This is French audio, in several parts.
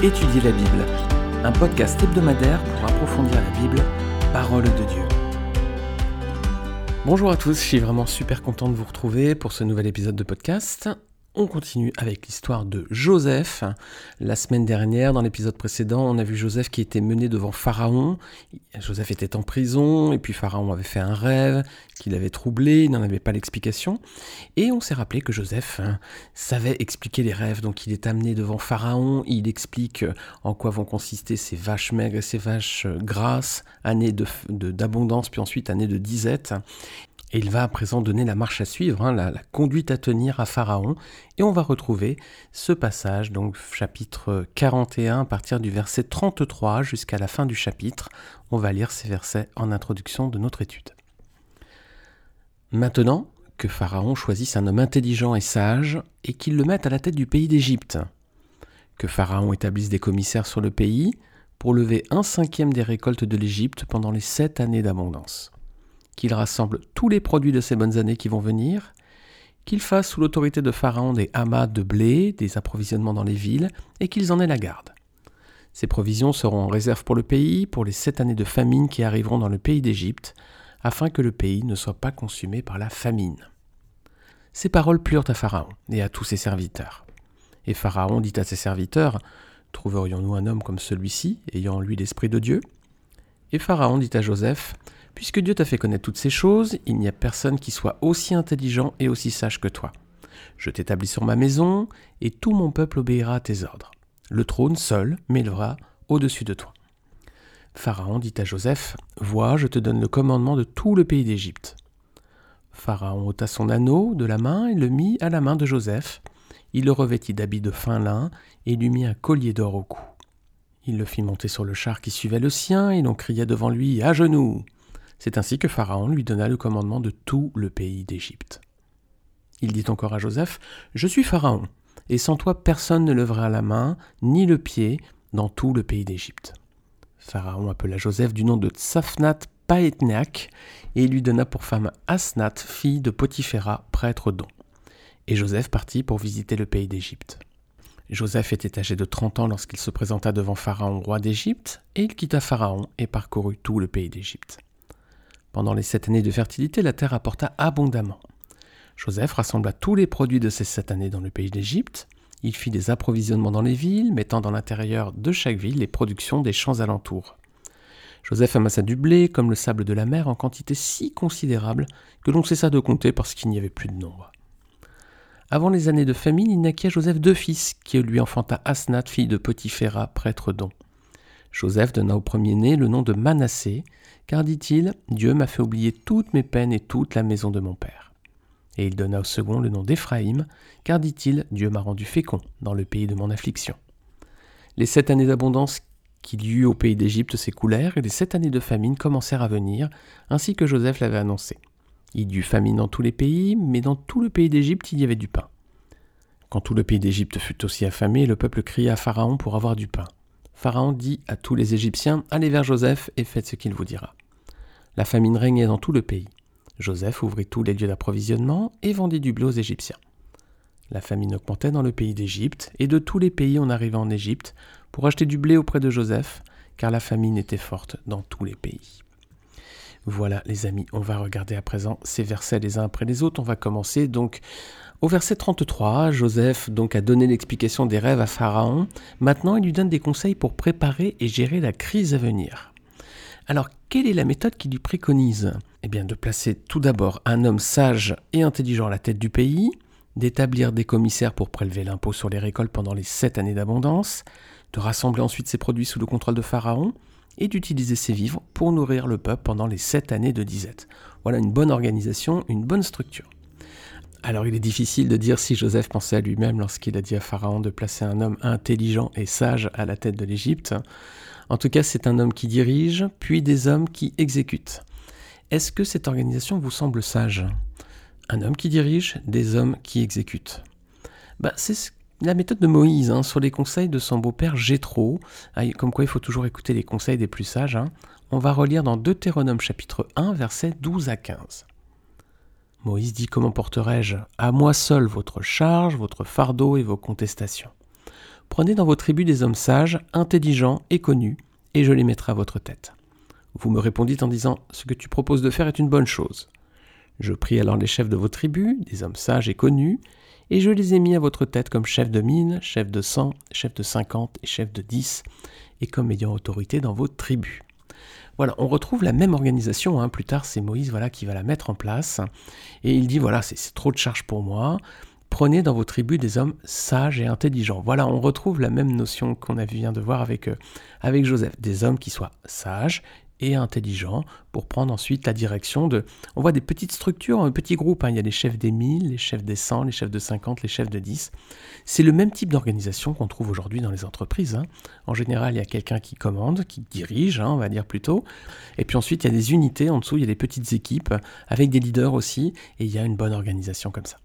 Étudier la Bible, un podcast hebdomadaire pour approfondir la Bible, parole de Dieu. Bonjour à tous, je suis vraiment super content de vous retrouver pour ce nouvel épisode de podcast. On continue avec l'histoire de Joseph. La semaine dernière, dans l'épisode précédent, on a vu Joseph qui était mené devant Pharaon. Joseph était en prison, et puis Pharaon avait fait un rêve qu'il avait troublé, il n'en avait pas l'explication. Et on s'est rappelé que Joseph hein, savait expliquer les rêves, donc il est amené devant Pharaon, il explique en quoi vont consister ces vaches maigres et ces vaches grasses, années d'abondance, de, puis ensuite années de disette. Et il va à présent donner la marche à suivre, hein, la, conduite à tenir à Pharaon. Et on va retrouver ce passage, donc chapitre 41, à partir du verset 33 jusqu'à la fin du chapitre. On va lire ces versets en introduction de notre étude. Maintenant que Pharaon choisisse un homme intelligent et sage, et qu'il le mette à la tête du pays d'Égypte. Que Pharaon établisse des commissaires sur le pays, pour lever un cinquième des récoltes de l'Égypte pendant les sept années d'abondance qu'il rassemble tous les produits de ces bonnes années qui vont venir, qu'il fasse sous l'autorité de Pharaon des amas de blé, des approvisionnements dans les villes, et qu'ils en aient la garde. Ces provisions seront en réserve pour le pays, pour les sept années de famine qui arriveront dans le pays d'Égypte, afin que le pays ne soit pas consumé par la famine. Ces paroles plurent à Pharaon et à tous ses serviteurs. Et Pharaon dit à ses serviteurs, Trouverions-nous un homme comme celui-ci, ayant en lui l'Esprit de Dieu? Et Pharaon dit à Joseph, Puisque Dieu t'a fait connaître toutes ces choses, il n'y a personne qui soit aussi intelligent et aussi sage que toi. Je t'établis sur ma maison, et tout mon peuple obéira à tes ordres. Le trône seul m'élevera au-dessus de toi. Pharaon dit à Joseph, Vois, je te donne le commandement de tout le pays d'Égypte. Pharaon ôta son anneau de la main et le mit à la main de Joseph. Il le revêtit d'habits de fin lin et lui mit un collier d'or au cou. Il le fit monter sur le char qui suivait le sien, et l'on criait devant lui À genoux c'est ainsi que Pharaon lui donna le commandement de tout le pays d'Égypte. Il dit encore à Joseph, Je suis Pharaon, et sans toi personne ne lèvera la main ni le pied dans tout le pays d'Égypte. Pharaon appela Joseph du nom de Tsafnat Paetneak, et lui donna pour femme Asnat, fille de Potiphéra, prêtre d'On. Et Joseph partit pour visiter le pays d'Égypte. Joseph était âgé de trente ans lorsqu'il se présenta devant Pharaon, roi d'Égypte, et il quitta Pharaon et parcourut tout le pays d'Égypte. Pendant les sept années de fertilité, la terre apporta abondamment. Joseph rassembla tous les produits de ces sept années dans le pays d'Égypte. Il fit des approvisionnements dans les villes, mettant dans l'intérieur de chaque ville les productions des champs alentours. Joseph amassa du blé comme le sable de la mer en quantité si considérable que l'on cessa de compter parce qu'il n'y avait plus de nombre. Avant les années de famine, il naquit à Joseph deux fils, qui lui enfanta Asnath, fille de Potiphéra, prêtre d'On. Joseph donna au premier-né le nom de Manassé, car dit-il, Dieu m'a fait oublier toutes mes peines et toute la maison de mon père. Et il donna au second le nom d'Éphraïm, car dit-il, Dieu m'a rendu fécond dans le pays de mon affliction. Les sept années d'abondance qu'il y eut au pays d'Égypte s'écoulèrent, et les sept années de famine commencèrent à venir, ainsi que Joseph l'avait annoncé. Il y eut famine dans tous les pays, mais dans tout le pays d'Égypte il y avait du pain. Quand tout le pays d'Égypte fut aussi affamé, le peuple cria à Pharaon pour avoir du pain. Pharaon dit à tous les Égyptiens, Allez vers Joseph et faites ce qu'il vous dira. La famine régnait dans tout le pays. Joseph ouvrit tous les lieux d'approvisionnement et vendit du blé aux Égyptiens. La famine augmentait dans le pays d'Égypte, et de tous les pays on arrivait en Égypte pour acheter du blé auprès de Joseph, car la famine était forte dans tous les pays. Voilà les amis, on va regarder à présent ces versets les uns après les autres. On va commencer donc au verset 33. Joseph donc a donné l'explication des rêves à Pharaon. Maintenant il lui donne des conseils pour préparer et gérer la crise à venir. Alors, quelle est la méthode qu'il lui préconise? Eh bien, de placer tout d'abord un homme sage et intelligent à la tête du pays, d'établir des commissaires pour prélever l'impôt sur les récoltes pendant les sept années d'abondance, de rassembler ensuite ses produits sous le contrôle de Pharaon, et d'utiliser ses vivres pour nourrir le peuple pendant les sept années de disette. Voilà une bonne organisation, une bonne structure. Alors il est difficile de dire si Joseph pensait à lui-même lorsqu'il a dit à Pharaon de placer un homme intelligent et sage à la tête de l'Égypte. En tout cas, c'est un homme qui dirige, puis des hommes qui exécutent. Est-ce que cette organisation vous semble sage? Un homme qui dirige, des hommes qui exécutent. Bah, c'est la méthode de Moïse hein, sur les conseils de son beau-père Jéthro, ah, comme quoi il faut toujours écouter les conseils des plus sages. Hein. On va relire dans Deutéronome chapitre 1, versets 12 à 15. Moïse dit Comment porterai-je à moi seul votre charge, votre fardeau et vos contestations? Prenez dans vos tribus des hommes sages, intelligents et connus, et je les mettrai à votre tête. Vous me répondîtes en disant Ce que tu proposes de faire est une bonne chose. Je pris alors les chefs de vos tribus, des hommes sages et connus, et je les ai mis à votre tête comme chefs de mille, chefs de cent, chefs de cinquante et chefs de dix, et comme ayant autorité dans vos tribus. Voilà, on retrouve la même organisation. Hein. Plus tard, c'est Moïse voilà, qui va la mettre en place. Et il dit, voilà, c'est trop de charge pour moi. Prenez dans vos tribus des hommes sages et intelligents. Voilà, on retrouve la même notion qu'on vient de voir avec, euh, avec Joseph. Des hommes qui soient sages et intelligents pour prendre ensuite la direction de... On voit des petites structures, un petit groupe. Hein. Il y a les chefs des 1000, les chefs des 100, les chefs de 50, les chefs de 10. C'est le même type d'organisation qu'on trouve aujourd'hui dans les entreprises. Hein. En général, il y a quelqu'un qui commande, qui dirige, hein, on va dire plutôt. Et puis ensuite, il y a des unités en dessous, il y a des petites équipes avec des leaders aussi. Et il y a une bonne organisation comme ça.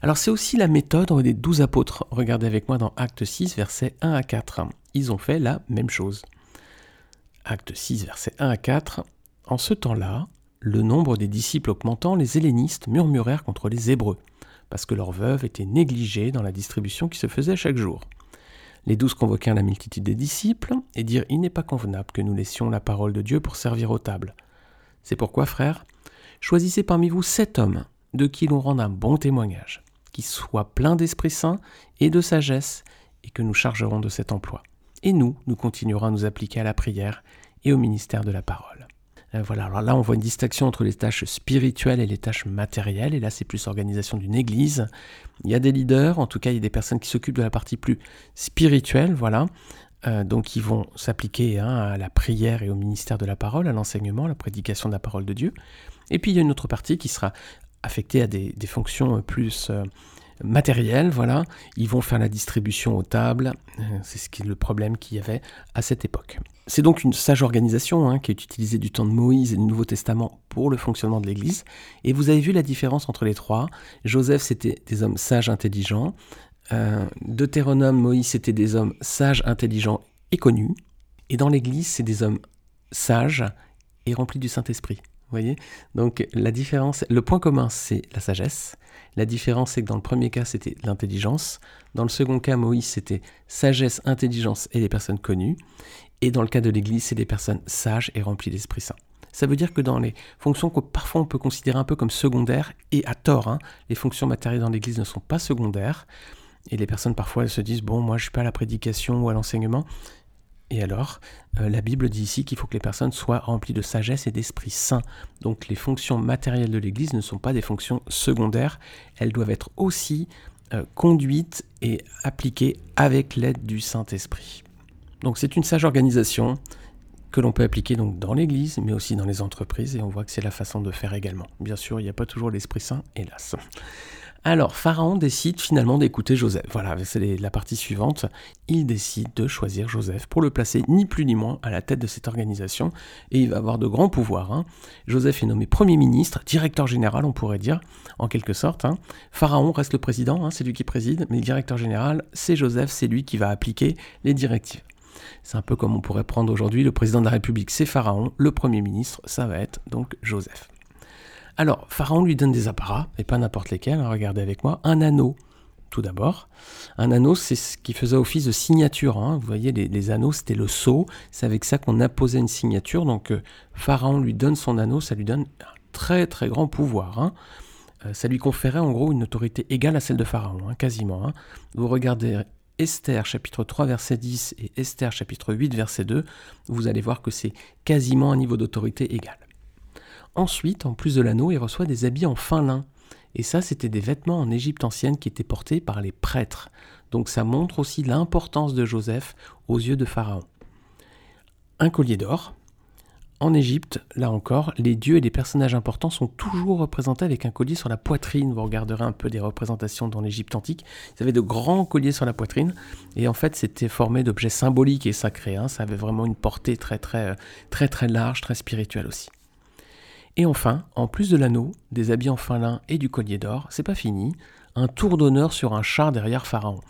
Alors c'est aussi la méthode des douze apôtres. Regardez avec moi dans Acte 6, versets 1 à 4. Ils ont fait la même chose. Acte 6, versets 1 à 4. En ce temps-là, le nombre des disciples augmentant, les hellénistes murmurèrent contre les Hébreux, parce que leurs veuves étaient négligées dans la distribution qui se faisait chaque jour. Les douze convoquèrent la multitude des disciples et dirent Il n'est pas convenable que nous laissions la parole de Dieu pour servir aux tables. C'est pourquoi, frères, choisissez parmi vous sept hommes de qui l'on rende un bon témoignage, qui soient pleins d'Esprit Saint et de sagesse, et que nous chargerons de cet emploi. Et nous, nous continuerons à nous appliquer à la prière et au ministère de la parole. Euh, voilà, alors là on voit une distinction entre les tâches spirituelles et les tâches matérielles, et là c'est plus l'organisation d'une église. Il y a des leaders, en tout cas il y a des personnes qui s'occupent de la partie plus spirituelle, voilà, euh, donc qui vont s'appliquer hein, à la prière et au ministère de la parole, à l'enseignement, à la prédication de la parole de Dieu. Et puis il y a une autre partie qui sera affectée à des, fonctions plus euh, matériel, voilà, ils vont faire la distribution aux tables, euh, c'est ce qui est le problème qu'il y avait à cette époque. C'est donc une sage organisation hein, qui est utilisée du temps de Moïse et du Nouveau Testament pour le fonctionnement de l'Église. Et vous avez vu la différence entre les trois. Joseph, c'était des hommes sages, intelligents. Euh, Deutéronome, Moïse, c'était des hommes sages, intelligents et connus. Et dans l'Église, c'est des hommes sages et remplis du Saint-Esprit. Vous voyez? Donc la différence, le point commun, c'est la sagesse. La différence, c'est que dans le premier cas, c'était l'intelligence. Dans le second cas, Moïse, c'était sagesse, intelligence et les personnes connues. Et dans le cas de l'Église, c'est des personnes sages et remplies d'Esprit Saint. Ça veut dire que dans les fonctions que parfois on peut considérer un peu comme secondaires, et à tort, hein, les fonctions matérielles dans l'Église ne sont pas secondaires, et les personnes parfois elles se disent, bon, moi je suis pas à la prédication ou à l'enseignement, et alors, euh, la Bible dit ici qu'il faut que les personnes soient remplies de sagesse et d'esprit saint. Donc les fonctions matérielles de l'Église ne sont pas des fonctions secondaires, elles doivent être aussi euh, conduites et appliquées avec l'aide du Saint-Esprit. Donc c'est une sage organisation que l'on peut appliquer donc dans l'Église, mais aussi dans les entreprises, et on voit que c'est la façon de faire également. Bien sûr, il n'y a pas toujours l'Esprit Saint, hélas. Alors, Pharaon décide finalement d'écouter Joseph. Voilà, c'est la partie suivante. Il décide de choisir Joseph pour le placer ni plus ni moins à la tête de cette organisation, et il va avoir de grands pouvoirs. Hein. Joseph est nommé Premier ministre, directeur général, on pourrait dire, en quelque sorte. Hein. Pharaon reste le président, hein, c'est lui qui préside, mais le directeur général, c'est Joseph, c'est lui qui va appliquer les directives. C'est un peu comme on pourrait prendre aujourd'hui le président de la République, c'est Pharaon, le Premier ministre, ça va être donc Joseph. Alors, Pharaon lui donne des apparats, et pas n'importe lesquels, hein, regardez avec moi, un anneau, tout d'abord. Un anneau, c'est ce qui faisait office de signature. Hein. Vous voyez, les, anneaux, c'était le sceau, c'est avec ça qu'on apposait une signature. Donc, euh, Pharaon lui donne son anneau, ça lui donne un très très grand pouvoir. Hein. Euh, ça lui conférait en gros une autorité égale à celle de Pharaon, quasiment. Vous regardez Esther chapitre 3 verset 10 et Esther chapitre 8 verset 2, vous allez voir que c'est quasiment un niveau d'autorité égal. Ensuite, en plus de l'anneau, il reçoit des habits en fin lin. Et ça, c'était des vêtements en Égypte ancienne qui étaient portés par les prêtres. Donc ça montre aussi l'importance de Joseph aux yeux de Pharaon. Un collier d'or. En Égypte, là encore, les dieux et les personnages importants sont toujours représentés avec un collier sur la poitrine. Vous regarderez un peu des représentations dans l'Égypte antique. Ils avaient de grands colliers sur la poitrine. Et en fait, c'était formé d'objets symboliques et sacrés. Hein. Ça avait vraiment une portée très, très, très, très large, très spirituelle aussi. Et enfin, en plus de l'anneau, des habits en fin lin et du collier d'or, c'est pas fini, un tour d'honneur sur un char derrière Pharaon.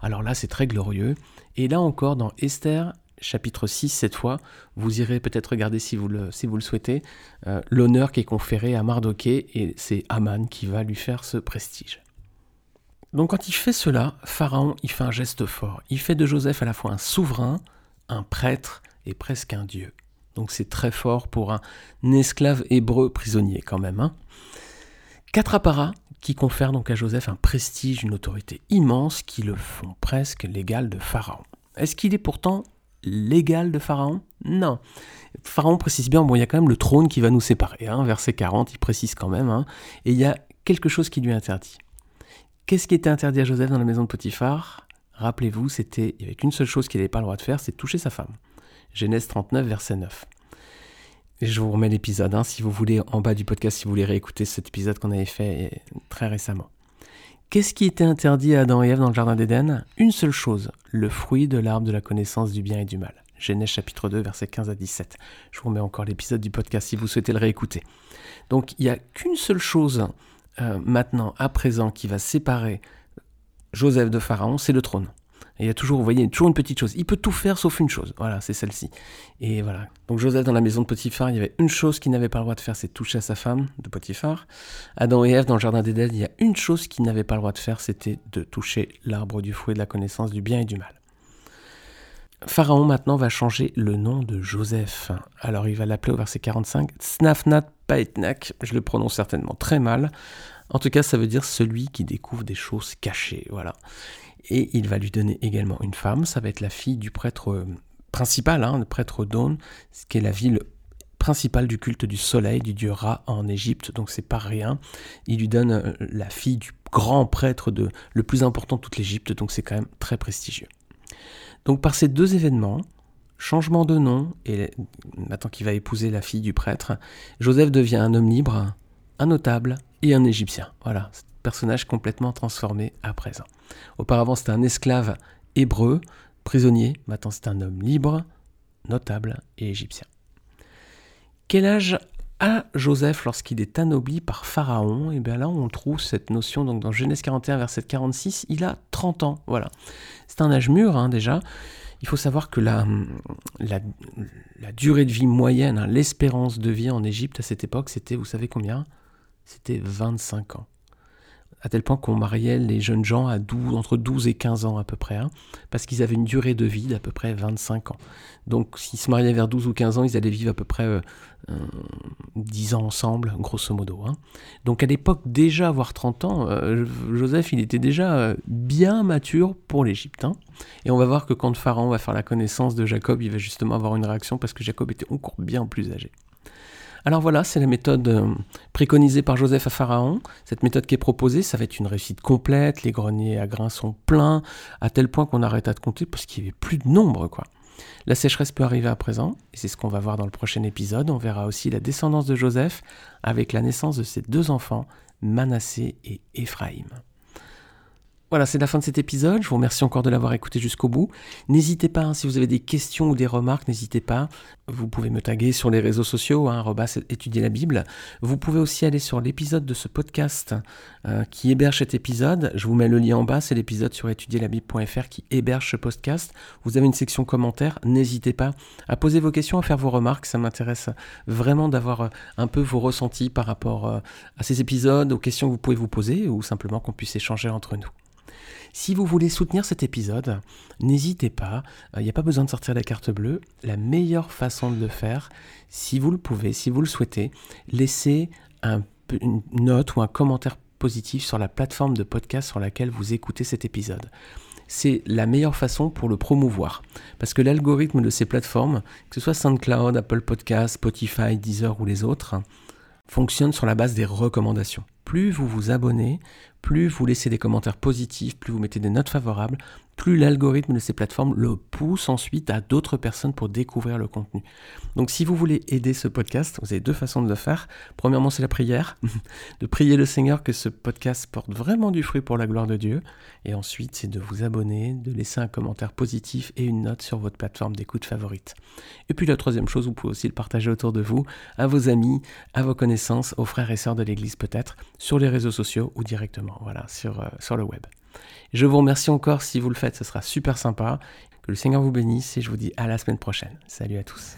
Alors là, c'est très glorieux. Et là encore, dans Esther, chapitre 6, cette fois, vous irez peut-être regarder si vous le, souhaitez, euh, l'honneur qui est conféré à Mardoché, et c'est Aman qui va lui faire ce prestige. Donc quand il fait cela, Pharaon, il fait un geste fort. Il fait de Joseph à la fois un souverain, un prêtre et presque un dieu. Donc c'est très fort pour un esclave hébreu prisonnier quand même. Hein. Quatre apparats qui confèrent donc à Joseph un prestige, une autorité immense qui le font presque l'égal de Pharaon. Est-ce qu'il est pourtant l'égal de Pharaon? Non. Pharaon précise bien, bon, il y a quand même le trône qui va nous séparer. Hein, verset 40, il précise quand même. Hein, et il y a quelque chose qui lui est interdit. Qu'est-ce qui était interdit à Joseph dans la maison de Potiphar? Rappelez-vous, c'était, il n'y avait qu'une seule chose qu'il n'avait pas le droit de faire, c'est toucher sa femme. Genèse 39, verset 9. Et je vous remets l'épisode, hein, si vous voulez, en bas du podcast, si vous voulez réécouter cet épisode qu'on avait fait très récemment. Qu'est-ce qui était interdit à Adam et Ève dans le Jardin d'Éden? Une seule chose, le fruit de l'arbre de la connaissance du bien et du mal. Genèse chapitre 2, versets 15 à 17. Je vous remets encore l'épisode du podcast si vous souhaitez le réécouter. Donc il n'y a qu'une seule chose euh, maintenant, à présent, qui va séparer Joseph de Pharaon, c'est le trône. Il y a toujours, voyez, toujours une petite chose. Il peut tout faire sauf une chose. Voilà, c'est celle-ci. Et voilà. Donc Joseph dans la maison de Potiphar, il y avait une chose qu'il n'avait pas le droit de faire, c'est toucher à sa femme de Potiphar. Adam et Ève dans le jardin d'Éden, il y a une chose qu'il n'avait pas le droit de faire, c'était de toucher l'arbre du fruit de la connaissance du bien et du mal. Pharaon maintenant va changer le nom de Joseph. Alors il va l'appeler au verset 45 Snafnat Paetnak. Je le prononce certainement très mal. En tout cas, ça veut dire celui qui découvre des choses cachées. Voilà. Et il va lui donner également une femme. Ça va être la fille du prêtre euh, principal, hein, le prêtre Dawn, qui est la ville principale du culte du soleil, du dieu Ra en Égypte. Donc c'est pas rien. Il lui donne euh, la fille du grand prêtre de le plus important de toute l'Égypte. Donc c'est quand même très prestigieux. Donc par ces deux événements, changement de nom, et maintenant qu'il va épouser la fille du prêtre, Joseph devient un homme libre, un notable et un Égyptien. Voilà, personnage complètement transformé à présent. Auparavant, c'était un esclave hébreu, prisonnier, maintenant c'est un homme libre, notable et égyptien. Quel âge a Joseph lorsqu'il est anobli par Pharaon, et eh bien là on trouve cette notion donc dans Genèse 41 verset 46, il a 30 ans, voilà. C'est un âge mûr hein, déjà. Il faut savoir que la, durée de vie moyenne, hein, l'espérance de vie en Égypte à cette époque, c'était, vous savez combien? C'était 25 ans à tel point qu'on mariait les jeunes gens à 12, entre 12 et 15 ans à peu près, hein, parce qu'ils avaient une durée de vie d'à peu près 25 ans. Donc s'ils se mariaient vers 12 ou 15 ans, ils allaient vivre à peu près euh, 10 ans ensemble, grosso modo. Hein. Donc à l'époque, déjà avoir 30 ans, euh, Joseph, il était déjà euh, bien mature pour l'Égypte. Hein. Et on va voir que quand Pharaon va faire la connaissance de Jacob, il va justement avoir une réaction parce que Jacob était encore bien plus âgé. Alors voilà, c'est la méthode euh, préconisée par Joseph à Pharaon. Cette méthode qui est proposée, ça va être une réussite complète. Les greniers à grains sont pleins, à tel point qu'on arrête à de compter parce qu'il n'y avait plus de nombre, quoi. La sécheresse peut arriver à présent, et c'est ce qu'on va voir dans le prochain épisode. On verra aussi la descendance de Joseph avec la naissance de ses deux enfants, Manassé et Éphraïm. Voilà, c'est la fin de cet épisode. Je vous remercie encore de l'avoir écouté jusqu'au bout. N'hésitez pas, hein, si vous avez des questions ou des remarques, n'hésitez pas. Vous pouvez me taguer sur les réseaux sociaux, hein, étudier la Bible. Vous pouvez aussi aller sur l'épisode de ce podcast euh, qui héberge cet épisode. Je vous mets le lien en bas, c'est l'épisode sur étudierlabible.fr qui héberge ce podcast. Vous avez une section commentaires. N'hésitez pas à poser vos questions, à faire vos remarques. Ça m'intéresse vraiment d'avoir euh, un peu vos ressentis par rapport euh, à ces épisodes, aux questions que vous pouvez vous poser ou simplement qu'on puisse échanger entre nous. Si vous voulez soutenir cet épisode, n'hésitez pas, il n'y a pas besoin de sortir la carte bleue. La meilleure façon de le faire, si vous le pouvez, si vous le souhaitez, laissez un, une note ou un commentaire positif sur la plateforme de podcast sur laquelle vous écoutez cet épisode c'est la meilleure façon pour le promouvoir. Parce que l'algorithme de ces plateformes, que ce soit SoundCloud, Apple Podcasts, Spotify, Deezer ou les autres, fonctionne sur la base des recommandations. Plus vous vous abonnez, plus vous laissez des commentaires positifs, plus vous mettez des notes favorables, plus l'algorithme de ces plateformes le pousse ensuite à d'autres personnes pour découvrir le contenu. Donc si vous voulez aider ce podcast, vous avez deux façons de le faire. Premièrement, c'est la prière, de prier le Seigneur que ce podcast porte vraiment du fruit pour la gloire de Dieu. Et ensuite, c'est de vous abonner, de laisser un commentaire positif et une note sur votre plateforme d'écoute favorite. Et puis la troisième chose, vous pouvez aussi le partager autour de vous, à vos amis, à vos connaissances, aux frères et sœurs de l'Église peut-être, sur les réseaux sociaux ou directement, voilà, sur, euh, sur le web. Je vous remercie encore si vous le faites, ce sera super sympa. Que le Seigneur vous bénisse et je vous dis à la semaine prochaine. Salut à tous.